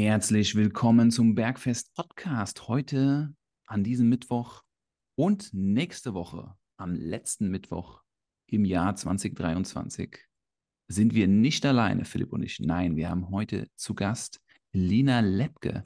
Herzlich willkommen zum Bergfest Podcast. Heute an diesem Mittwoch und nächste Woche, am letzten Mittwoch im Jahr 2023, sind wir nicht alleine, Philipp und ich. Nein, wir haben heute zu Gast Lina Lepke.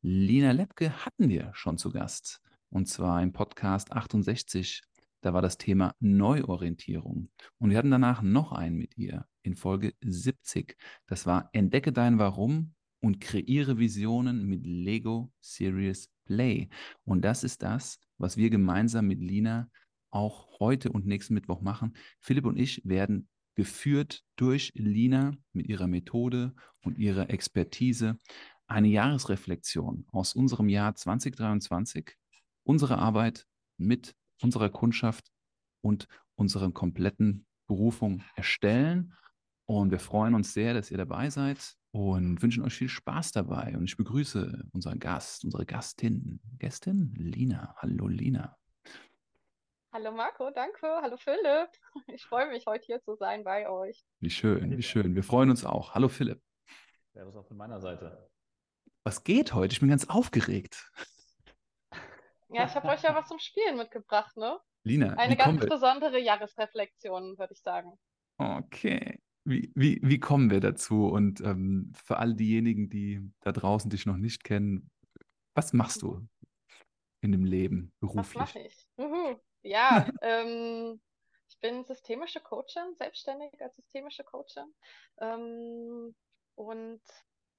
Lina Lepke hatten wir schon zu Gast und zwar im Podcast 68. Da war das Thema Neuorientierung. Und wir hatten danach noch einen mit ihr in Folge 70. Das war Entdecke dein Warum und kreiere Visionen mit Lego Serious Play. Und das ist das, was wir gemeinsam mit Lina auch heute und nächsten Mittwoch machen. Philipp und ich werden geführt durch Lina mit ihrer Methode und ihrer Expertise eine Jahresreflexion aus unserem Jahr 2023, unsere Arbeit mit unserer Kundschaft und unserer kompletten Berufung erstellen. Und wir freuen uns sehr, dass ihr dabei seid und wünschen euch viel Spaß dabei. Und ich begrüße unseren Gast, unsere Gastin, Gästin Lina. Hallo Lina. Hallo Marco, danke. Hallo Philipp. Ich freue mich, heute hier zu sein bei euch. Wie schön, wie schön. Wir freuen uns auch. Hallo Philipp. Servus auch von meiner Seite. Was geht heute? Ich bin ganz aufgeregt. Ja, ich habe euch ja was zum Spielen mitgebracht, ne? Lina, Eine ganz besondere Jahresreflexion, würde ich sagen. Okay. Wie, wie, wie kommen wir dazu? Und ähm, für all diejenigen, die da draußen dich noch nicht kennen, was machst du in dem Leben beruflich? Was mache ich? Uhu. Ja, ähm, ich bin systemische Coachin, selbstständig als systemische Coachin ähm, und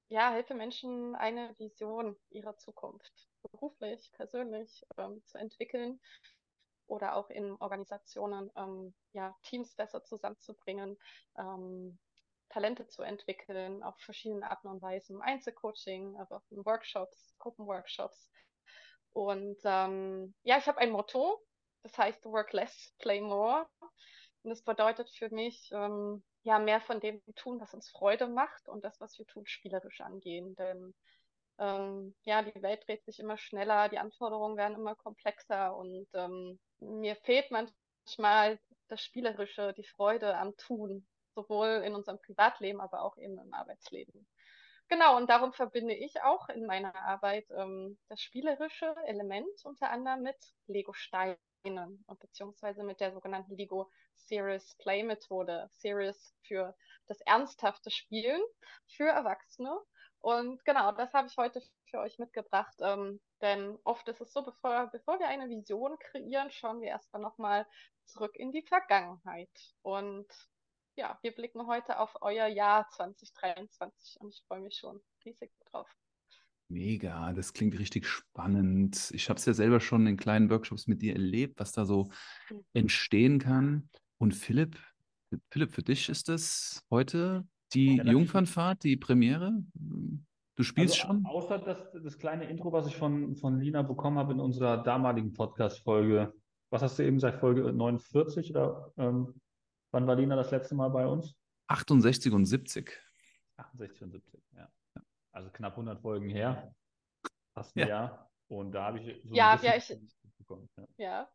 ja, helfe Menschen, eine Vision ihrer Zukunft beruflich, persönlich ähm, zu entwickeln oder auch in Organisationen ähm, ja, Teams besser zusammenzubringen, ähm, Talente zu entwickeln, auf verschiedene Arten und Weisen, Einzelcoaching, aber auch in Workshops, Gruppenworkshops. Und ähm, ja, ich habe ein Motto, das heißt Work Less, Play More. Und das bedeutet für mich, ähm, ja, mehr von dem tun, was uns Freude macht und das, was wir tun, spielerisch angehen. Denn ähm, ja, die Welt dreht sich immer schneller, die Anforderungen werden immer komplexer und ähm, mir fehlt manchmal das Spielerische, die Freude am Tun, sowohl in unserem Privatleben, aber auch eben im Arbeitsleben. Genau, und darum verbinde ich auch in meiner Arbeit ähm, das spielerische Element unter anderem mit Lego-Steinen und beziehungsweise mit der sogenannten Lego Serious Play Methode. Serious für das ernsthafte Spielen für Erwachsene und genau, das habe ich heute für euch mitgebracht. Ähm, denn oft ist es so, bevor, bevor wir eine Vision kreieren, schauen wir erstmal nochmal zurück in die Vergangenheit. Und ja, wir blicken heute auf euer Jahr 2023 und ich freue mich schon riesig drauf. Mega, das klingt richtig spannend. Ich habe es ja selber schon in kleinen Workshops mit dir erlebt, was da so mhm. entstehen kann. Und Philipp, Philipp, für dich ist das heute die ja, Jungfernfahrt, die Premiere? Du spielst also, schon? Außer das, das kleine Intro, was ich von, von Lina bekommen habe in unserer damaligen Podcast-Folge. Was hast du eben gesagt, Folge 49? Oder ähm, wann war Lina das letzte Mal bei uns? 68 und 70. 68 und 70, ja. Also knapp 100 Folgen her. Fast ein ja. Jahr. Und da habe ich so ja, ja, ich, bekommen. Ja. ja.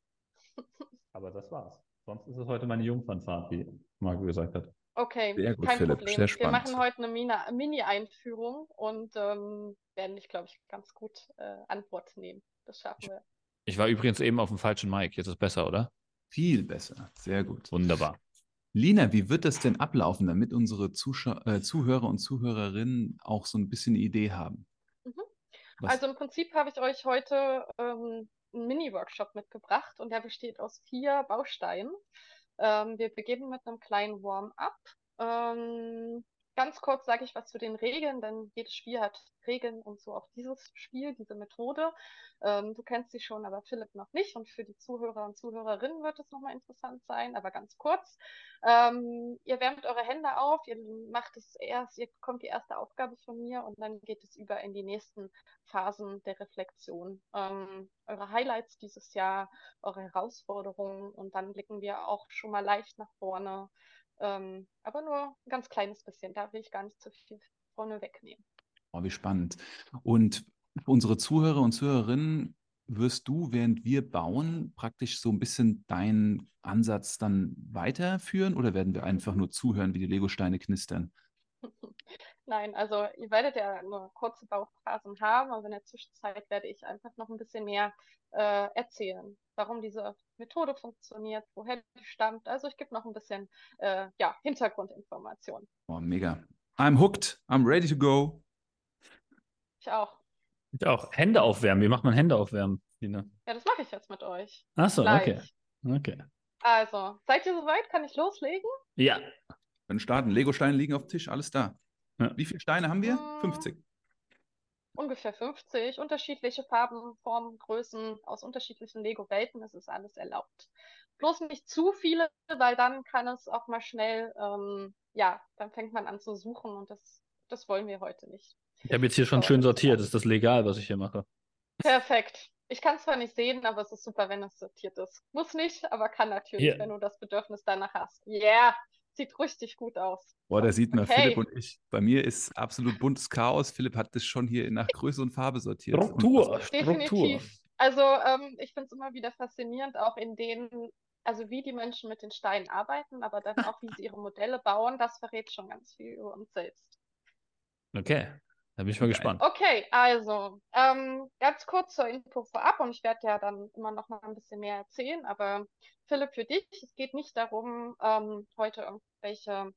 Aber das war's. Sonst ist es heute meine Jungfernfahrt, wie Marco gesagt hat. Okay, Sehr gut, kein Philipp. Problem. Sehr spannend. Wir machen heute eine Mini-Einführung und ähm, werden dich, glaube ich, ganz gut äh, Antwort nehmen. Das schaffen wir. Ich war übrigens eben auf dem falschen Mic. Jetzt ist es besser, oder? Viel besser. Sehr gut. Wunderbar. Lina, wie wird das denn ablaufen, damit unsere Zuschau äh, Zuhörer und Zuhörerinnen auch so ein bisschen eine Idee haben? Mhm. Also im Prinzip habe ich euch heute ähm, einen Mini-Workshop mitgebracht und der besteht aus vier Bausteinen. Ähm, wir beginnen mit einem kleinen Warm-up. Ähm, ganz kurz sage ich was zu den Regeln, denn jedes Spiel hat Regeln und so auch dieses Spiel, diese Methode. Ähm, du kennst sie schon, aber Philipp noch nicht. Und für die Zuhörer und Zuhörerinnen wird es nochmal interessant sein, aber ganz kurz. Ähm, ihr wärmt eure Hände auf, ihr macht es erst, ihr bekommt die erste Aufgabe von mir und dann geht es über in die nächsten Phasen der Reflexion. Ähm, eure Highlights dieses Jahr, eure Herausforderungen und dann blicken wir auch schon mal leicht nach vorne. Ähm, aber nur ein ganz kleines bisschen, da will ich gar nicht zu viel vorne wegnehmen. Oh, wie spannend. Und unsere Zuhörer und Zuhörerinnen wirst du, während wir bauen, praktisch so ein bisschen deinen Ansatz dann weiterführen oder werden wir einfach nur zuhören, wie die Legosteine knistern? Nein, also ihr werdet ja nur kurze Bauphasen haben, aber in der Zwischenzeit werde ich einfach noch ein bisschen mehr äh, erzählen, warum diese Methode funktioniert, woher die stammt. Also ich gebe noch ein bisschen äh, ja, Hintergrundinformationen. Oh, mega. I'm hooked. I'm ready to go. Ich auch. Ich auch. Hände aufwärmen. Wie macht man Hände aufwärmen, Lina? Ja, das mache ich jetzt mit euch. Ach so, okay. Okay. Also, seid ihr soweit? Kann ich loslegen? Ja. Dann starten. Lego-Steine liegen auf dem Tisch, alles da. Ja. Wie viele Steine haben wir? Hm, 50. Ungefähr 50. Unterschiedliche Farben, Formen, Größen aus unterschiedlichen Lego-Welten. Es ist alles erlaubt. Bloß nicht zu viele, weil dann kann es auch mal schnell, ähm, ja, dann fängt man an zu suchen und das, das wollen wir heute nicht. Ich habe jetzt hier schon so, schön sortiert. Ist das legal, was ich hier mache? Perfekt. Ich kann es zwar nicht sehen, aber es ist super, wenn es sortiert ist. Muss nicht, aber kann natürlich, yeah. wenn du das Bedürfnis danach hast. Yeah, sieht richtig gut aus. Boah, da sieht man okay. Philipp und ich. Bei mir ist absolut buntes Chaos. Philipp hat das schon hier nach Größe und Farbe sortiert. Struktur, Definitiv. Also ähm, ich finde es immer wieder faszinierend, auch in denen, also wie die Menschen mit den Steinen arbeiten, aber dann auch, wie sie ihre Modelle bauen, das verrät schon ganz viel über uns selbst. Okay. Da bin ich mal gespannt. Okay, also ähm, ganz kurz zur Info vorab und ich werde ja dann immer noch mal ein bisschen mehr erzählen, aber Philipp, für dich, es geht nicht darum, ähm, heute irgendwelche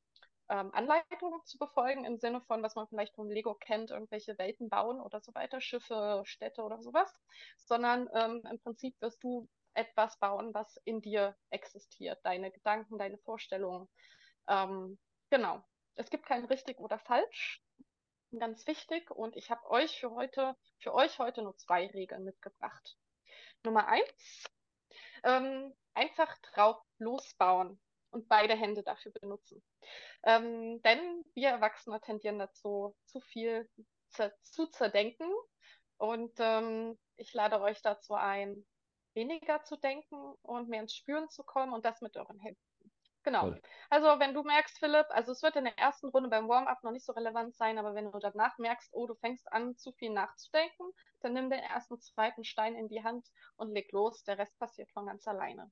ähm, Anleitungen zu befolgen im Sinne von, was man vielleicht vom Lego kennt, irgendwelche Welten bauen oder so weiter, Schiffe, Städte oder sowas, sondern ähm, im Prinzip wirst du etwas bauen, was in dir existiert, deine Gedanken, deine Vorstellungen. Ähm, genau. Es gibt kein richtig oder falsch ganz wichtig und ich habe euch für heute, für euch heute nur zwei Regeln mitgebracht. Nummer eins, ähm, einfach drauf losbauen und beide Hände dafür benutzen. Ähm, denn wir Erwachsene tendieren dazu, zu viel zu zerdenken und ähm, ich lade euch dazu ein, weniger zu denken und mehr ins Spüren zu kommen und das mit euren Händen. Genau. Toll. Also wenn du merkst, Philipp, also es wird in der ersten Runde beim Warm-up noch nicht so relevant sein, aber wenn du danach merkst, oh, du fängst an, zu viel nachzudenken, dann nimm den ersten, zweiten Stein in die Hand und leg los. Der Rest passiert von ganz alleine.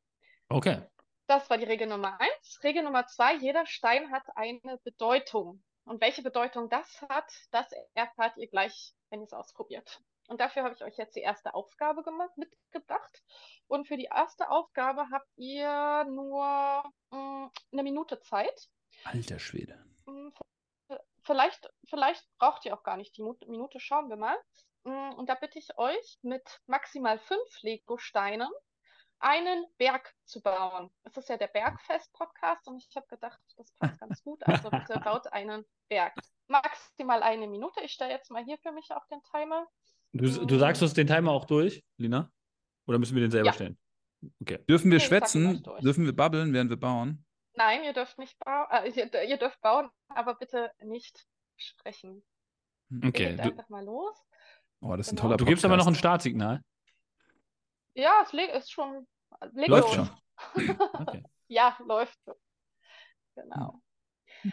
Okay. Das war die Regel Nummer eins. Regel Nummer zwei, jeder Stein hat eine Bedeutung. Und welche Bedeutung das hat, das erfahrt ihr gleich, wenn ihr es ausprobiert. Und dafür habe ich euch jetzt die erste Aufgabe mitgebracht. Und für die erste Aufgabe habt ihr nur mh, mm, eine Minute Zeit. Alter Schwede. Mm, vielleicht, vielleicht braucht ihr auch gar nicht die Minute, schauen wir mal. Mm, und da bitte ich euch, mit maximal fünf Lego-Steinen einen Berg zu bauen. Es ist ja der Bergfest-Podcast und ich habe gedacht, das passt ganz gut. Also bitte baut einen Berg. Maximal eine Minute. Ich stelle jetzt mal hier für mich auch den Timer. Du, du sagst uns den Timer auch durch, Lina? Oder müssen wir den selber ja. stellen? Okay. Dürfen wir nee, schwätzen? Dürfen wir babbeln, während wir bauen? Nein, ihr dürft nicht bauen. Äh, ihr, ihr, dürft bauen, aber bitte nicht sprechen. Okay. Geht einfach mal los. Oh, das ist genau. ein toller Du gibst aber noch ein Startsignal. Ja, es ist schon. Läuft schon. okay. Ja, läuft schon. Genau.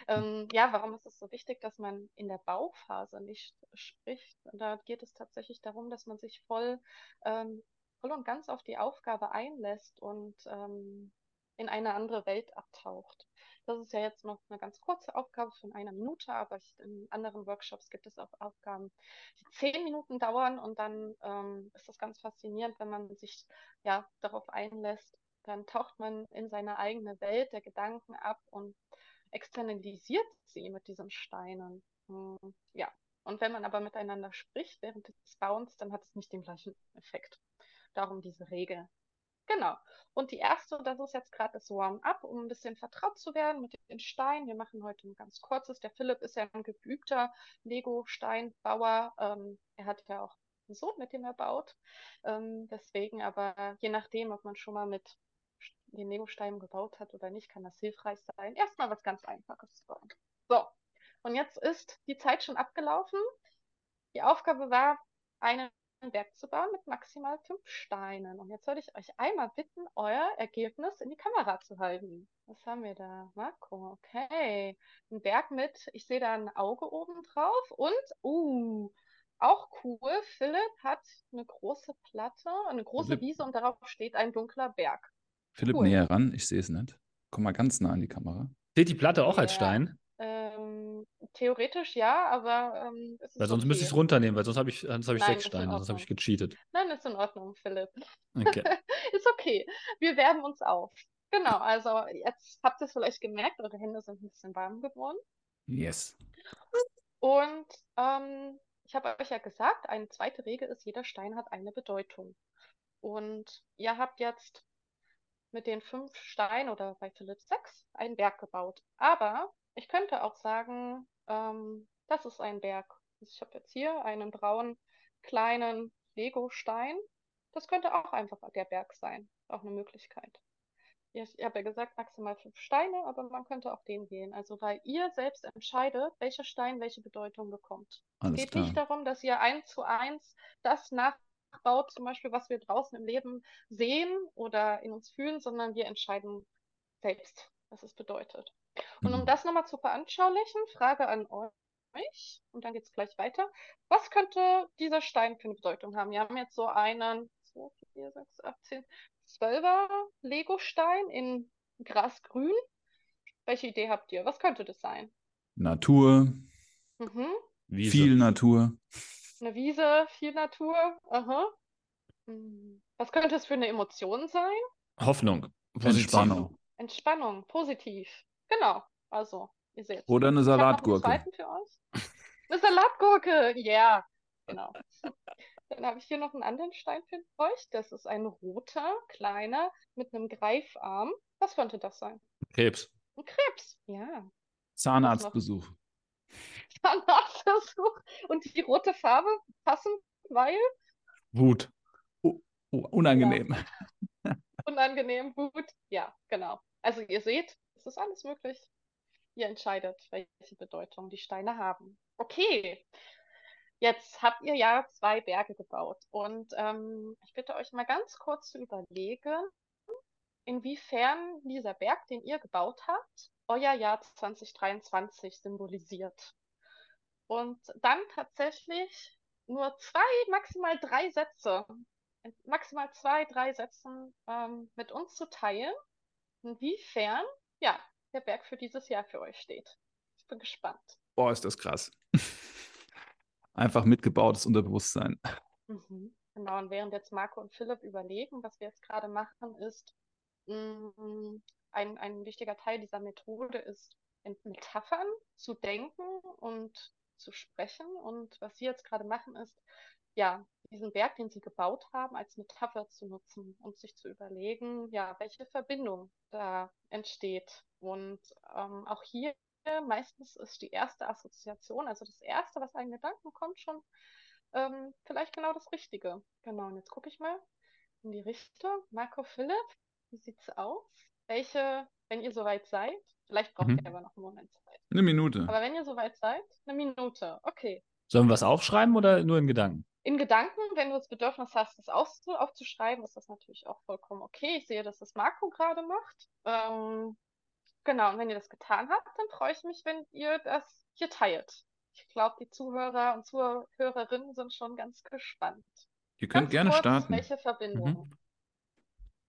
Ähm, ja, warum ist es so wichtig, dass man in der Bauphase nicht spricht? Da geht es tatsächlich darum, dass man sich voll, ähm, voll und ganz auf die Aufgabe einlässt und ähm, in eine andere Welt abtaucht. Das ist ja jetzt noch eine ganz kurze Aufgabe von einer Minute, aber in anderen Workshops gibt es auch Aufgaben, die zehn Minuten dauern und dann ähm, ist das ganz faszinierend, wenn man sich ja darauf einlässt. Dann taucht man in seine eigene Welt der Gedanken ab und externalisiert sie mit diesen Steinen. Hm, ja, und wenn man aber miteinander spricht während des Bauens, dann hat es nicht den gleichen Effekt. Darum diese Regel. Genau. Und die erste, das ist jetzt gerade das Warm-up, um ein bisschen vertraut zu werden mit den Steinen. Wir machen heute ein ganz kurzes. Der Philipp ist ja ein geübter Lego-Steinbauer. Ähm, er hat ja auch einen Sohn, mit dem er baut. Ähm, deswegen aber, je nachdem, ob man schon mal mit den Lego-Steinen gebaut hat oder nicht, kann das hilfreich sein. Erstmal was ganz Einfaches zu bauen. So, und jetzt ist die Zeit schon abgelaufen. Die Aufgabe war, einen Berg zu bauen mit maximal fünf Steinen. Und jetzt würde ich euch einmal bitten, euer Ergebnis in die Kamera zu halten. Was haben wir da? Marco, okay. Ein Berg mit, ich sehe da ein Auge oben drauf und, uh, auch cool, Philipp hat eine große Platte, eine große Philipp. Wiese und darauf steht ein dunkler Berg. Philipp, cool. näher ran, ich sehe es nicht. Komm mal ganz nah an die Kamera. Seht die Platte auch ja. als Stein? Ähm, theoretisch ja, aber ähm, es ist Weil sonst okay. müsste ich es runternehmen, weil sonst habe ich, sonst hab ich Nein, sechs Steine, sonst habe ich gecheatet. Nein, ist in Ordnung, Philipp. Okay. Ist okay. Wir wärmen uns auf. Genau, also jetzt habt ihr es vielleicht gemerkt, eure Hände sind ein bisschen warm geworden. Yes. Und ähm, ich habe euch ja gesagt, eine zweite Regel ist, jeder Stein hat eine Bedeutung. Und ihr habt jetzt mit den fünf Steinen oder bei Philipp sechs einen Berg gebaut. Aber ich könnte auch sagen, ähm, das ist ein Berg. Ich habe jetzt hier einen braunen kleinen Lego-Stein. Das könnte auch einfach der Berg sein. Auch eine Möglichkeit. Ich habe ja gesagt, maximal fünf Steine, aber man könnte auch den wählen. Also weil ihr selbst entscheidet, welcher Stein welche Bedeutung bekommt. Alles es geht klar. nicht darum, dass ihr eins zu eins das nachbaut, zum Beispiel, was wir draußen im Leben sehen oder in uns fühlen, sondern wir entscheiden selbst, was es bedeutet. Und um Mhm. das nochmal zu veranschaulichen, Frage an euch, und dann geht es gleich weiter. Was könnte dieser Stein für eine Bedeutung haben? Wir haben jetzt so einen 2, 4, 6, 8, 10, 12er Lego-Stein in Grasgrün. Welche Idee habt ihr? Was könnte das sein? Natur, Mhm. Viel Natur. Eine Wiese, viel Natur. Aha. Hm. Was könnte es für eine Emotion sein? Hoffnung. Positiv. Entspannung. Entspannung, positiv. Genau. Also, ihr seht. Oder eine einen Salatgurke. zweiten für euch. Eine Salatgurke, ja, genau. Dann habe ich hier noch einen anderen Stein für euch. Das ist ein roter, kleiner, mit einem Greifarm. Was könnte das sein? Krebs. Ein Krebs, ja. Zahnarztbesuch. Zahnarztversuch. Und die rote Farbe passend, weil Wut. Oh, unangenehm. unangenehm, gut. Ja, genau. Also ihr seht, es ist alles möglich. Ihr entscheidet, welche Bedeutung die Steine haben. Okay, jetzt habt ihr ja zwei Berge gebaut und ähm, ich bitte euch mal ganz kurz zu überlegen, inwiefern dieser Berg, den ihr gebaut habt, euer Jahr 2023 symbolisiert. Und dann tatsächlich nur zwei, maximal drei Sätze, maximal zwei, drei Sätzen ähm, mit uns zu teilen, inwiefern ja, der Berg für dieses Jahr für euch steht. Ich bin gespannt. Boah, ist das krass. Einfach mitgebautes Unterbewusstsein. Mhm. Genau, und während jetzt Marco und Philipp überlegen, was wir jetzt gerade machen, ist, ein, ein wichtiger Teil dieser Methode ist, in Metaphern zu denken und zu sprechen. Und was sie jetzt gerade machen, ist, ja, diesen Berg, den sie gebaut haben, als Metapher zu nutzen und sich zu überlegen, ja, welche Verbindung da entsteht. Und ähm, auch hier meistens ist die erste Assoziation, also das erste, was einem Gedanken kommt, schon ähm, vielleicht genau das Richtige. Genau, und jetzt gucke ich mal in die Richtung. Marco Philipp, wie sieht's aus? Welche, wenn ihr soweit seid, vielleicht braucht Mhm. ihr aber noch einen Moment Zeit. Eine Minute. Aber wenn ihr soweit seid, eine Minute, okay. Sollen wir was aufschreiben oder nur in Gedanken? In Gedanken, wenn du das Bedürfnis hast, das aufzuschreiben, ist das natürlich auch vollkommen okay. Ich sehe, dass das Marco gerade macht. Ähm, genau, und wenn ihr das getan habt, dann freue ich mich, wenn ihr das hier teilt. Ich glaube, die Zuhörer und Zuhörerinnen sind schon ganz gespannt. Ihr könnt Ganz gerne kurz, starten. welche Verbindung? Mhm.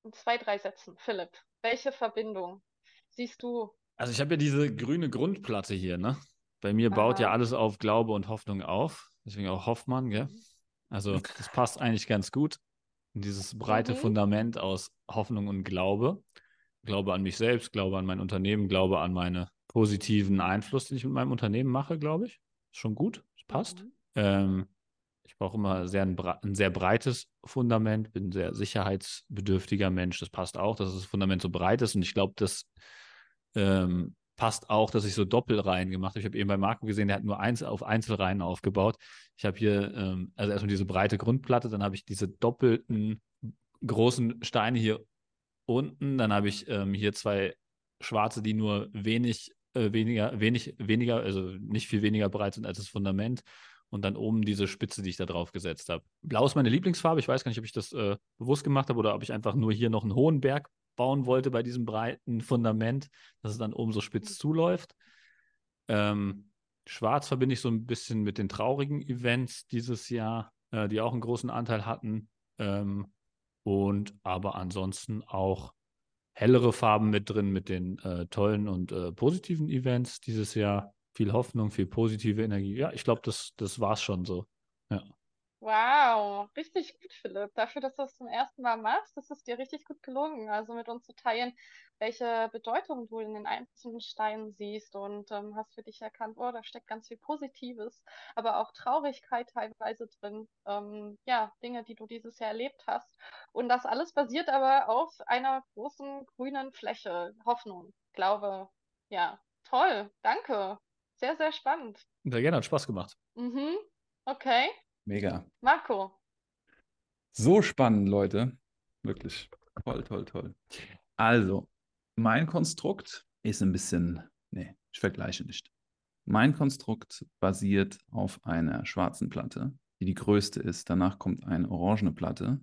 In zwei, drei Sätzen. Philipp, welche Verbindung siehst du? Also ich habe ja diese grüne Grundplatte hier, ne? Bei mir baut ja Aha. alles auf Glaube und Hoffnung auf. Deswegen auch Hoffmann, gell? Also das passt eigentlich ganz gut. in Dieses breite Mhm. Fundament aus Hoffnung und Glaube. Glaube an mich selbst, Glaube an mein Unternehmen, Glaube an meine positiven Einfluss, den ich mit meinem Unternehmen mache, glaube ich. Ist schon gut, es passt. Mhm. Ähm, ich brauche immer sehr ein, ein sehr breites Fundament, bin ein sehr sicherheitsbedürftiger Mensch. Das passt auch, dass das Fundament so breit ist. Und ich glaube, das ähm, passt auch, dass ich so Doppelreihen gemacht habe. Ich habe eben bei Marco gesehen, der hat nur eins auf Einzelreihen aufgebaut. Ich habe hier ähm, also erstmal diese breite Grundplatte, dann habe ich diese doppelten großen Steine hier unten, dann habe ich ähm, hier zwei schwarze, die nur wenig, äh, weniger, wenig, weniger, also nicht viel weniger breit sind als das Fundament. Und dann oben diese Spitze, die ich da drauf gesetzt habe. Blau ist meine Lieblingsfarbe. Ich weiß gar nicht, ob ich das äh, bewusst gemacht habe oder ob ich einfach nur hier noch einen hohen Berg bauen wollte bei diesem breiten Fundament, dass es dann oben so spitz zuläuft. Ähm, Schwarz verbinde ich so ein bisschen mit den traurigen Events dieses Jahr, äh, die auch einen großen Anteil hatten. Ähm, und aber ansonsten auch hellere Farben mit drin mit den äh, tollen und äh, positiven Events dieses Jahr. Viel Hoffnung, viel positive Energie. Ja, ich glaube, das, das war es schon so. Ja. Wow, richtig gut, Philipp. Dafür, dass du es zum ersten Mal machst, ist es dir richtig gut gelungen. Also mit uns zu teilen, welche Bedeutung du in den einzelnen Steinen siehst und ähm, hast für dich erkannt, oh, da steckt ganz viel Positives, aber auch Traurigkeit teilweise drin. Ähm, ja, Dinge, die du dieses Jahr erlebt hast. Und das alles basiert aber auf einer großen grünen Fläche. Hoffnung, Glaube. Ja, toll. Danke. Sehr, sehr spannend. Sehr gerne, hat Spaß gemacht. Mhm. Okay. Mega. Marco. So spannend, Leute. Wirklich. Toll, toll, toll. Also, mein Konstrukt ist ein bisschen, nee, ich vergleiche nicht. Mein Konstrukt basiert auf einer schwarzen Platte, die die größte ist. Danach kommt eine orangene Platte,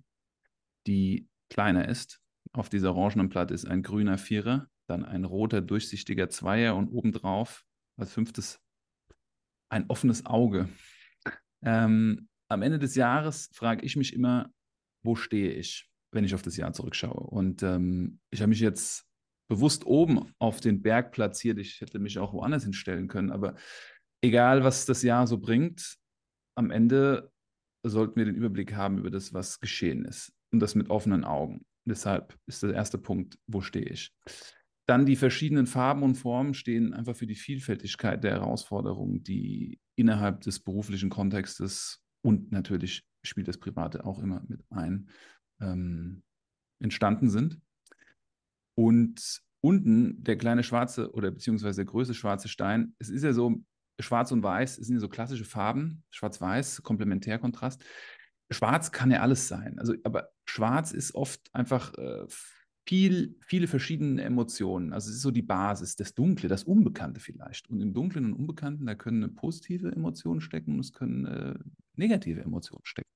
die kleiner ist. Auf dieser orangenen Platte ist ein grüner Vierer, dann ein roter durchsichtiger Zweier und obendrauf als fünftes ein offenes Auge. Ähm, am Ende des Jahres frage ich mich immer, wo stehe ich, wenn ich auf das Jahr zurückschaue? Und ähm, ich habe mich jetzt bewusst oben auf den Berg platziert. Ich hätte mich auch woanders hinstellen können, aber egal, was das Jahr so bringt, am Ende sollten wir den Überblick haben über das, was geschehen ist und das mit offenen Augen. Deshalb ist der erste Punkt, wo stehe ich? Dann die verschiedenen Farben und Formen stehen einfach für die Vielfältigkeit der Herausforderungen, die innerhalb des beruflichen Kontextes und natürlich spielt das Private auch immer mit ein, ähm, entstanden sind. Und unten der kleine schwarze oder beziehungsweise der größte schwarze Stein, es ist ja so, schwarz und weiß, sind ja so klassische Farben, schwarz-weiß, Komplementärkontrast. Schwarz kann ja alles sein. Also, aber schwarz ist oft einfach äh, viel, viele verschiedene Emotionen. Also es ist so die Basis, das Dunkle, das Unbekannte vielleicht. Und im Dunklen und Unbekannten, da können positive Emotionen stecken und es können äh, negative Emotionen stecken.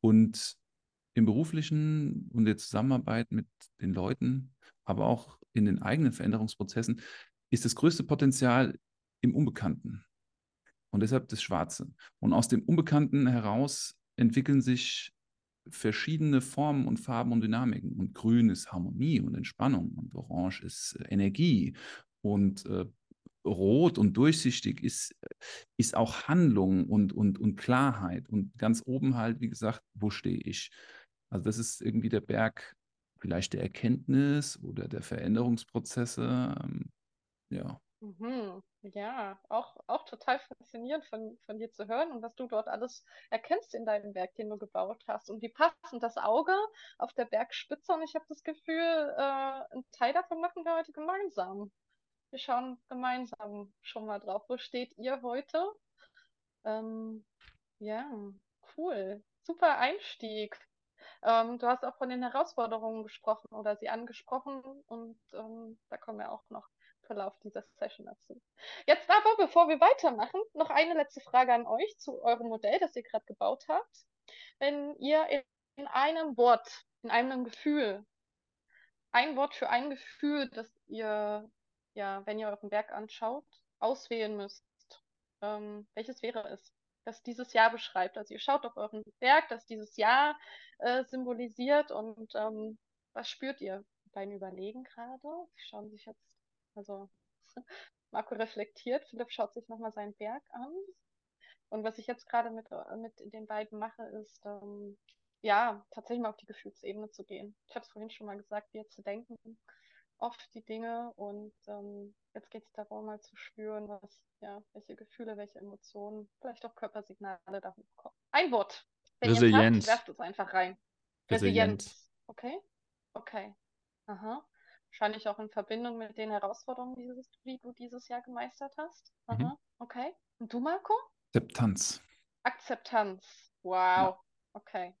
Und im beruflichen und der Zusammenarbeit mit den Leuten, aber auch in den eigenen Veränderungsprozessen, ist das größte Potenzial im Unbekannten. Und deshalb das Schwarze. Und aus dem Unbekannten heraus entwickeln sich verschiedene Formen und Farben und Dynamiken. Und grün ist Harmonie und Entspannung und orange ist äh, Energie und äh, rot und durchsichtig ist, ist auch Handlung und, und, und Klarheit. Und ganz oben halt, wie gesagt, wo stehe ich? Also das ist irgendwie der Berg vielleicht der Erkenntnis oder der Veränderungsprozesse. Ähm, ja. Mhm. Ja, auch, auch total faszinierend von, von dir zu hören und was du dort alles erkennst in deinem Werk, den du gebaut hast. Und wie passend das Auge auf der Bergspitze. Und ich habe das Gefühl, äh, einen Teil davon machen wir heute gemeinsam. Wir schauen gemeinsam schon mal drauf. Wo steht ihr heute? Ähm, ja, cool. Super Einstieg. Ähm, du hast auch von den Herausforderungen gesprochen oder sie angesprochen und ähm, da kommen wir auch noch Verlauf dieser Session dazu. Jetzt aber, bevor wir weitermachen, noch eine letzte Frage an euch zu eurem Modell, das ihr gerade gebaut habt. Wenn ihr in einem Wort, in einem Gefühl, ein Wort für ein Gefühl, das ihr, ja, wenn ihr euren Werk anschaut, auswählen müsst, ähm, welches wäre es? das dieses Jahr beschreibt. Also ihr schaut auf euren Werk, das dieses Jahr äh, symbolisiert und ähm, was spürt ihr beim Überlegen gerade? Sie schauen sich jetzt also Marco reflektiert, Philipp schaut sich nochmal seinen Berg an. Und was ich jetzt gerade mit, mit den beiden mache, ist, ähm, ja, tatsächlich mal auf die Gefühlsebene zu gehen. Ich habe es vorhin schon mal gesagt, wir zu denken oft die Dinge und ähm, jetzt geht es darum, mal zu spüren, was, ja, welche Gefühle, welche Emotionen, vielleicht auch Körpersignale da hochkommen. Ein Wort. Wenn Resilienz. Habt, werft es einfach rein. Resilienz. Resilienz. Okay? Okay. Aha. Wahrscheinlich auch in Verbindung mit den Herausforderungen, dieses, die du dieses Jahr gemeistert hast. Aha, mhm. okay. Und du, Marco? Akzeptanz. Akzeptanz. Wow. Ja. Okay.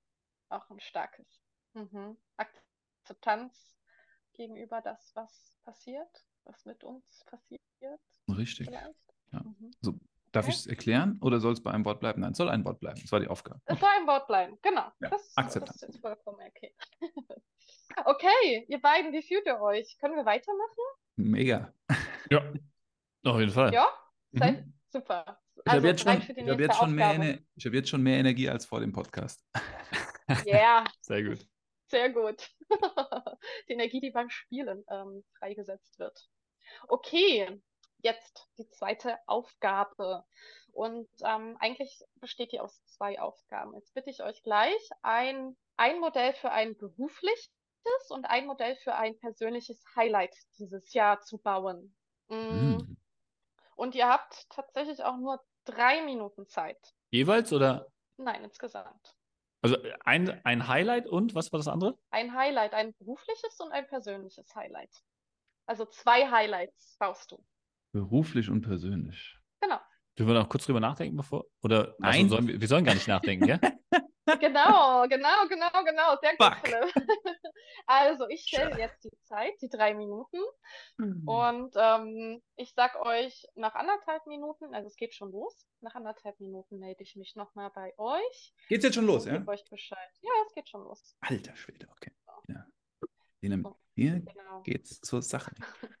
Auch ein starkes. Mhm. Akzeptanz gegenüber das, was passiert, was mit uns passiert. Richtig. Vielleicht. Ja. Mhm. So, darf ich es erklären oder soll es bei einem Wort bleiben? Nein, es soll ein Wort bleiben. Das war die Aufgabe. Es soll ein Wort bleiben, genau. Ja. Das, Akzeptanz. Das ist vollkommen okay. Okay, ihr beiden, wie fühlt ihr euch? Können wir weitermachen? Mega. Ja, auf jeden Fall. Ja, seid mhm. super. Ich also, habe jetzt, schon, ich hab jetzt, schon mehr, hab jetzt schon mehr Energie als vor dem Podcast. Ja. Yeah. Sehr gut. Sehr gut. die Energie, die beim Spielen ähm, freigesetzt wird. Okay, jetzt die zweite Aufgabe. Und ähm, eigentlich besteht die aus zwei Aufgaben. Jetzt bitte ich euch gleich, ein, ein Modell für ein berufliches und ein Modell für ein persönliches Highlight dieses Jahr zu bauen. Mm. Hm. Und ihr habt tatsächlich auch nur drei Minuten Zeit. Jeweils oder? Nein, insgesamt. Also ein, ein Highlight und was war das andere? Ein Highlight, ein berufliches und ein persönliches Highlight. Also zwei Highlights baust du. Beruflich und persönlich. Genau. Wir noch kurz drüber nachdenken, bevor? Oder Nein. Also sollen wir, wir sollen gar nicht nachdenken, ja? Genau, genau, genau, genau. Sehr gut, Fuck. Philipp. Also, ich stelle jetzt die Zeit, die drei Minuten. Und ähm, ich sag euch nach anderthalb Minuten, also es geht schon los, nach anderthalb Minuten melde ich mich nochmal bei euch. Geht's jetzt schon los, ja? gebe euch Bescheid. Ja, es geht schon los. Alter Schwede, okay. Ja. So. Hier Genau. geht's zur Sache.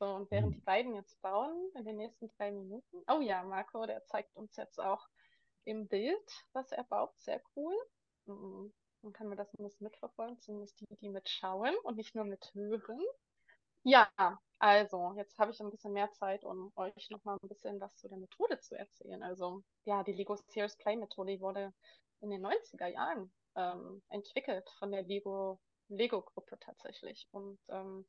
So, und während Mhm. die beiden jetzt bauen, in den nächsten drei Minuten. Oh ja, Marco, der zeigt uns jetzt auch im Bild, was er baut. Sehr cool. Mhm. Dann kann man das ein bisschen mitverfolgen, zumindest die, die mitschauen und nicht nur mithören. Ja, also, jetzt habe ich ein bisschen mehr Zeit, um euch nochmal ein bisschen was zu der Methode zu erzählen. Also, ja, die Lego Serious Play Methode die wurde in den 90er Jahren ähm, entwickelt von der Lego Lego Gruppe tatsächlich. Und ähm,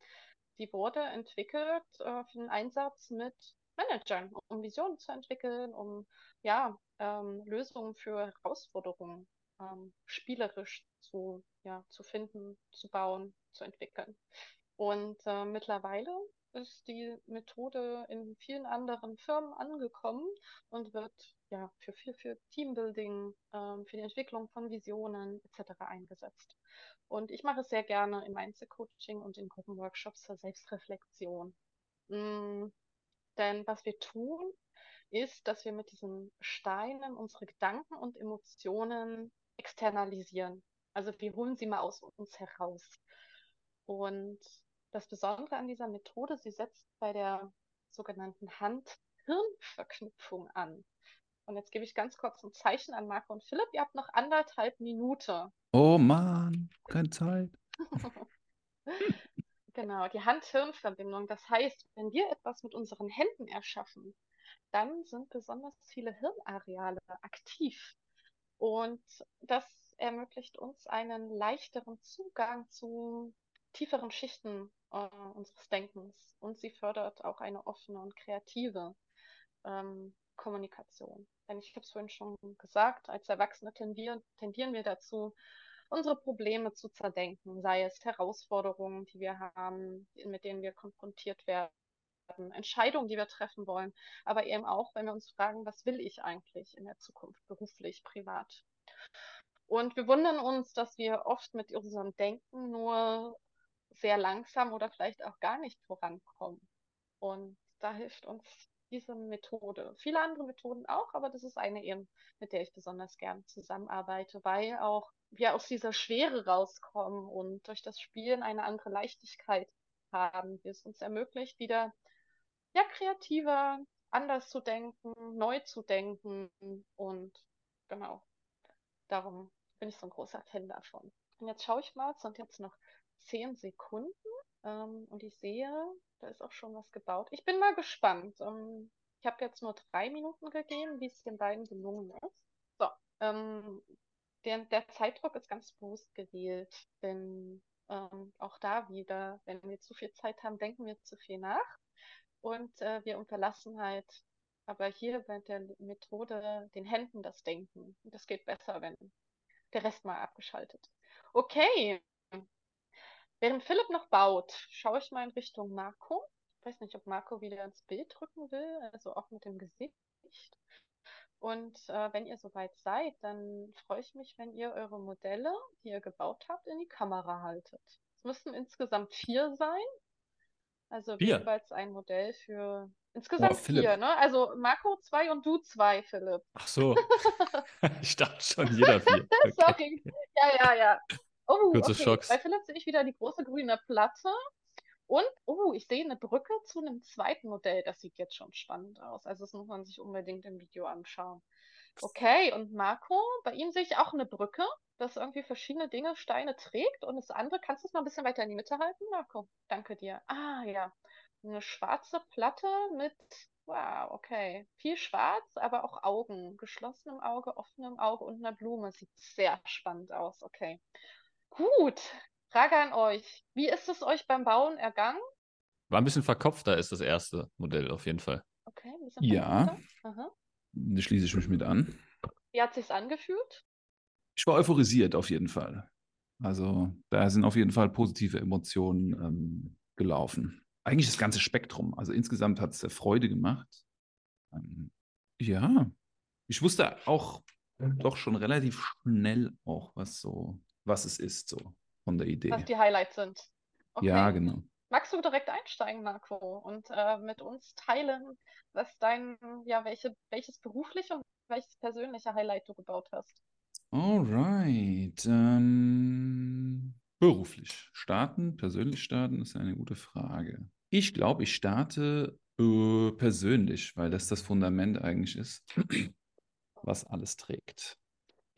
die wurde entwickelt äh, für den Einsatz mit Managern, um Visionen zu entwickeln, um ja, ähm, Lösungen für Herausforderungen ähm, spielerisch zu, ja, zu finden, zu bauen, zu entwickeln. Und äh, mittlerweile ist die Methode in vielen anderen Firmen angekommen und wird ja für, für, für Teambuilding, ähm, für die Entwicklung von Visionen etc. eingesetzt. Und ich mache es sehr gerne im Einzelcoaching und in Gruppenworkshops zur Selbstreflexion. Mm, denn was wir tun, ist, dass wir mit diesen Steinen unsere Gedanken und Emotionen externalisieren. Also wir holen sie mal aus uns heraus. Und das Besondere an dieser Methode, sie setzt bei der sogenannten Hand-Hirn-Verknüpfung an. Und jetzt gebe ich ganz kurz ein Zeichen an Marco und Philipp. Ihr habt noch anderthalb Minuten. Oh Mann, keine Zeit. Genau, die Hand-Hirn-Verbindung. Das heißt, wenn wir etwas mit unseren Händen erschaffen, dann sind besonders viele Hirnareale aktiv. Und das ermöglicht uns einen leichteren Zugang zu tieferen Schichten äh, unseres Denkens. Und sie fördert auch eine offene und kreative ähm, Kommunikation. Denn ich habe es vorhin schon gesagt, als Erwachsene tendieren, tendieren wir dazu, unsere Probleme zu zerdenken, sei es Herausforderungen, die wir haben, mit denen wir konfrontiert werden, Entscheidungen, die wir treffen wollen, aber eben auch, wenn wir uns fragen, was will ich eigentlich in der Zukunft, beruflich, privat. Und wir wundern uns, dass wir oft mit unserem Denken nur sehr langsam oder vielleicht auch gar nicht vorankommen. Und da hilft uns diese Methode. Viele andere Methoden auch, aber das ist eine eben, mit der ich besonders gern zusammenarbeite, weil auch wir aus dieser Schwere rauskommen und durch das Spielen eine andere Leichtigkeit haben, die es uns ermöglicht, wieder ja, kreativer, anders zu denken, neu zu denken und genau, darum bin ich so ein großer Fan davon. Und jetzt schaue ich mal, es sind jetzt noch zehn Sekunden ähm, und ich sehe, da ist auch schon was gebaut. Ich bin mal gespannt. Ähm, ich habe jetzt nur drei Minuten gegeben, wie es den beiden gelungen ist. So, ähm, der, der Zeitdruck ist ganz bewusst gewählt, denn ähm, auch da wieder, wenn wir zu viel Zeit haben, denken wir zu viel nach und äh, wir unterlassen halt aber hier bei der Methode den Händen das Denken. Das geht besser, wenn der Rest mal abgeschaltet. Okay. Während Philipp noch baut, schaue ich mal in Richtung Marco. Ich weiß nicht, ob Marco wieder ins Bild drücken will, also auch mit dem Gesicht. Und äh, wenn ihr soweit seid, dann freue ich mich, wenn ihr eure Modelle, die ihr gebaut habt, in die Kamera haltet. Es müssten insgesamt vier sein. Also Vier? jeweils ein Modell für insgesamt Philipp. vier, ne? Also Marco zwei und du zwei, Philipp. Ach so. ich dachte schon, jeder vier. Okay. Sorry. Ja, ja, ja. Oh, Kurze okay. Schocks. Bei Philipp sehe ich wieder die große grüne Platte. Und, oh, ich sehe eine Brücke zu einem zweiten Modell. Das sieht jetzt schon spannend aus. Also das muss man sich unbedingt im Video anschauen. Okay, und Marco, bei ihm sehe ich auch eine Brücke, das irgendwie verschiedene Dinge, Steine trägt. Und das andere, kannst du es mal ein bisschen weiter in die Mitte halten, Marco? Danke dir. Ah, ja. Eine schwarze Platte mit, wow, okay. Viel schwarz, aber auch Augen. Geschlossenem Auge, offenem Auge und einer Blume. Sieht sehr spannend aus, okay. Gut. Frage an euch. Wie ist es euch beim Bauen ergangen? War ein bisschen verkopfter ist das erste Modell auf jeden Fall. Okay, ein bisschen Ja. verkopfter. Aha. Da schließe ich mich mit an. Wie hat sich's angefühlt? Ich war euphorisiert auf jeden Fall. Also da sind auf jeden Fall positive Emotionen ähm, gelaufen. Eigentlich das ganze Spektrum. Also insgesamt hat es Freude gemacht. Ähm, ja, ich wusste auch doch schon relativ schnell auch, was so, was es ist, so von der Idee. Was die Highlights sind. Okay. Ja, genau. Magst du direkt einsteigen, Marco, und äh, mit uns teilen, was dein, ja, welche, welches berufliche und welches persönliche Highlight du gebaut hast? Alright. Ähm, beruflich starten, persönlich starten, ist eine gute Frage. Ich glaube, ich starte äh, persönlich, weil das das Fundament eigentlich ist, was alles trägt.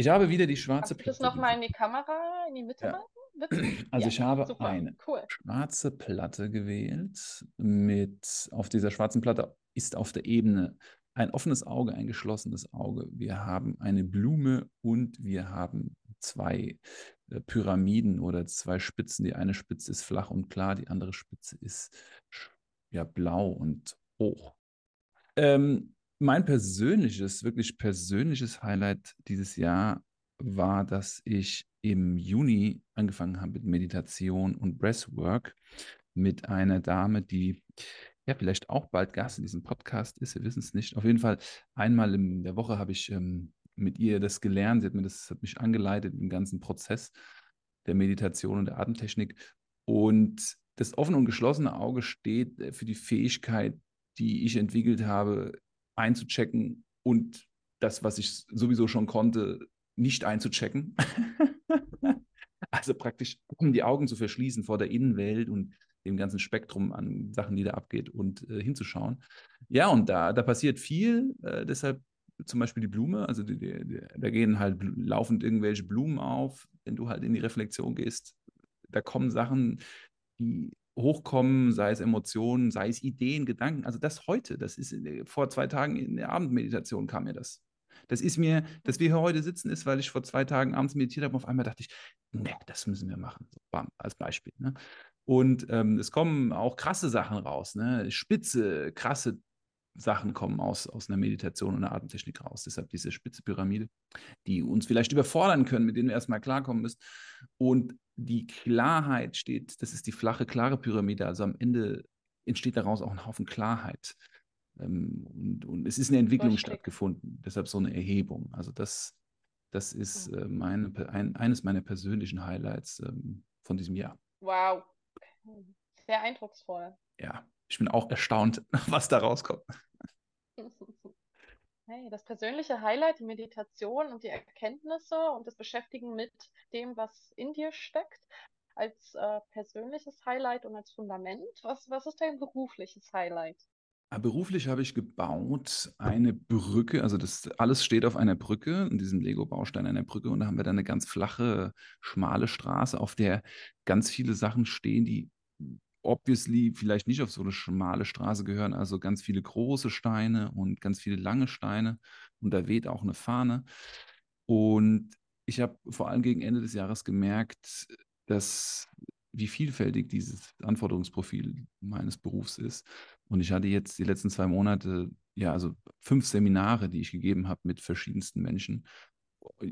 Ich habe wieder die schwarze Kannst du das Platte nochmal in die Kamera, in die Mitte Ja. bitte? Also Ja, ich habe super, eine Cool. schwarze Platte gewählt. Mit auf dieser schwarzen Platte ist auf der Ebene ein offenes Auge, ein geschlossenes Auge. Wir haben eine Blume und wir haben zwei äh, Pyramiden oder zwei Spitzen. Die eine Spitze ist flach und klar, die andere Spitze ist ja blau und hoch. Ähm, mein persönliches, wirklich persönliches Highlight dieses Jahr war, dass ich im Juni angefangen habe mit Meditation und Breathwork mit einer Dame, die ja vielleicht auch bald Gast in diesem Podcast ist. Wir wissen es nicht. Auf jeden Fall einmal in der Woche habe ich ähm, mit ihr das gelernt. Sie hat mir das hat mich angeleitet im ganzen Prozess der Meditation und der Atemtechnik. Und das offene und geschlossene Auge steht äh, für die Fähigkeit, die ich entwickelt habe, einzuchecken und das, was ich sowieso schon konnte, nicht einzuchecken. also praktisch um die Augen zu verschließen vor der Innenwelt und dem ganzen Spektrum an Sachen, die da abgeht und äh, hinzuschauen. Ja, und da, da passiert viel. Äh, deshalb zum Beispiel die Blume, also die, die, die, da gehen halt laufend irgendwelche Blumen auf, wenn du halt in die Reflexion gehst. Da kommen Sachen, die hochkommen, sei es Emotionen, sei es Ideen, Gedanken. Also das heute, das ist in, vor zwei Tagen in der Abendmeditation kam mir das. Das ist mir, dass wir hier heute sitzen, ist, weil ich vor zwei Tagen abends meditiert habe und auf einmal dachte ich, ne, das müssen wir machen. So, bam, als Beispiel. Ne? Und ähm, es kommen auch krasse Sachen raus, ne? spitze, krasse Sachen kommen aus, aus einer Meditation und einer Atemtechnik raus. Deshalb diese spitze Pyramide, die uns vielleicht überfordern können, mit denen wir erstmal klarkommen müssen. Und die Klarheit steht, das ist die flache, klare Pyramide. Also am Ende entsteht daraus auch ein Haufen Klarheit. Ähm, und, und es ist eine Entwicklung Richtig. stattgefunden. Deshalb so eine Erhebung. Also das, das ist äh, meine, ein, eines meiner persönlichen Highlights ähm, von diesem Jahr. Wow. Sehr eindrucksvoll. Ja, ich bin auch erstaunt, was da rauskommt. Hey, das persönliche Highlight, die Meditation und die Erkenntnisse und das Beschäftigen mit dem, was in dir steckt, als äh, persönliches Highlight und als Fundament. Was, was ist dein berufliches Highlight? Ah, Beruflich habe ich gebaut eine Brücke, also das alles steht auf einer Brücke, in diesem Lego-Baustein einer Brücke und da haben wir dann eine ganz flache, schmale Straße, auf der ganz viele Sachen stehen, die obviously vielleicht nicht auf so eine schmale Straße gehören, also ganz viele große Steine und ganz viele lange Steine und da weht auch eine Fahne. Und ich habe vor allem gegen Ende des Jahres gemerkt, dass wie vielfältig dieses Anforderungsprofil meines Berufs ist. Und ich hatte jetzt die letzten zwei Monate, ja, also fünf Seminare, die ich gegeben habe mit verschiedensten Menschen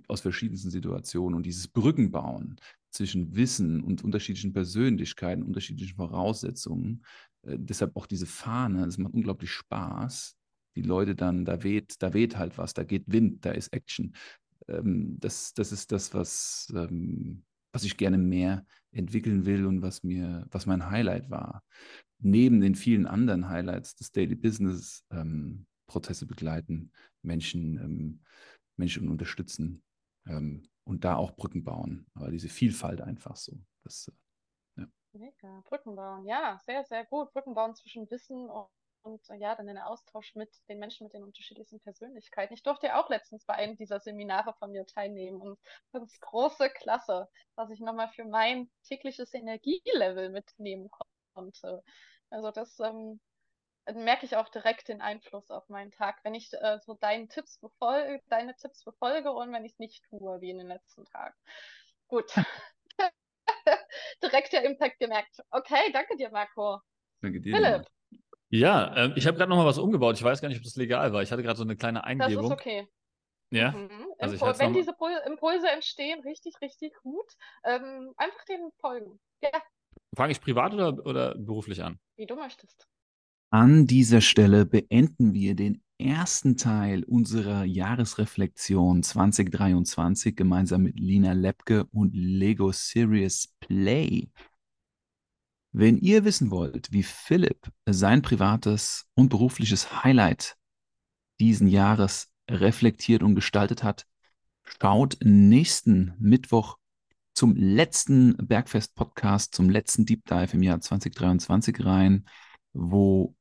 aus verschiedensten Situationen und dieses Brückenbauen zwischen Wissen und unterschiedlichen Persönlichkeiten, unterschiedlichen Voraussetzungen. Äh, deshalb auch diese Fahne, es macht unglaublich Spaß. Die Leute dann, da weht, da weht halt was, da geht Wind, da ist Action. Ähm, das, das ist das, was, ähm, was ich gerne mehr entwickeln will und was mir, was mein Highlight war. Neben den vielen anderen Highlights des Daily Business, ähm, Prozesse begleiten, Menschen, ähm, Menschen unterstützen ähm, und da auch Brücken bauen. Aber diese Vielfalt einfach so. Das, äh, Mega. Brücken bauen. Ja, sehr, sehr gut. Brücken bauen zwischen Wissen und und äh, ja, dann den Austausch mit den Menschen mit den unterschiedlichsten Persönlichkeiten. Ich durfte ja auch letztens bei einem dieser Seminare von mir teilnehmen und das ist große Klasse, was ich nochmal für mein tägliches Energielevel mitnehmen konnte. Also das ähm, merke ich auch direkt den Einfluss auf meinen Tag, wenn ich äh, so deinen Tipps befolge, deine Tipps befolge und wenn ich es nicht tue, wie in den letzten Tagen. Gut. direkt der Impact gemerkt. Okay, danke dir, Marco. Danke dir. Philipp. Ja, ähm, ich habe gerade noch mal was umgebaut. Ich weiß gar nicht, ob das legal war. Ich hatte gerade so eine kleine Eingebung. Das ist okay. Ja. Mhm. Also ich Impu- Wenn diese Pul- Impulse entstehen, richtig, richtig gut. Ähm, einfach den folgen. Ja, Fange ich privat oder, oder beruflich an? wie du möchtest. An dieser Stelle beenden wir den ersten Teil unserer Jahresreflexion 2023 gemeinsam mit Lina Lepke und Lego Serious Play. Wenn ihr wissen wollt, wie Philipp sein privates und berufliches Highlight diesen Jahres reflektiert und gestaltet hat, schaut nächsten Mittwoch zum letzten Bergfest-Podcast, zum letzten Deep Dive im Jahr 2023 rein, wo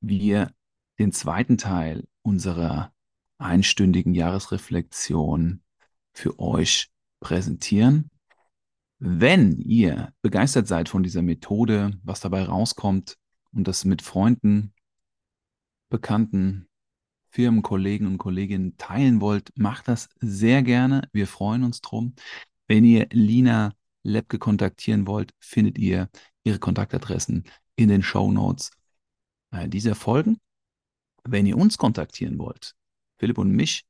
wir den zweiten Teil unserer einstündigen Jahresreflexion für euch präsentieren. Wenn ihr begeistert seid von dieser Methode, was dabei rauskommt und das mit Freunden, Bekannten, Firmen, Kollegen und Kolleginnen teilen wollt, macht das sehr gerne. Wir freuen uns drum. Wenn ihr Lina Lepke kontaktieren wollt, findet ihr ihre Kontaktadressen in den Show Notes dieser Folgen. Wenn ihr uns kontaktieren wollt, Philipp und mich,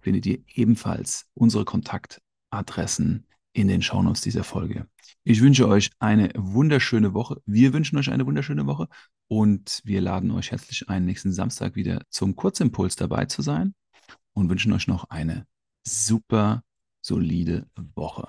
findet ihr ebenfalls unsere Kontaktadressen in den Shownotes dieser Folge. Ich wünsche euch eine wunderschöne Woche. Wir wünschen euch eine wunderschöne Woche und wir laden euch herzlich ein, nächsten Samstag wieder zum Kurzimpuls dabei zu sein und wünschen euch noch eine super solide Woche.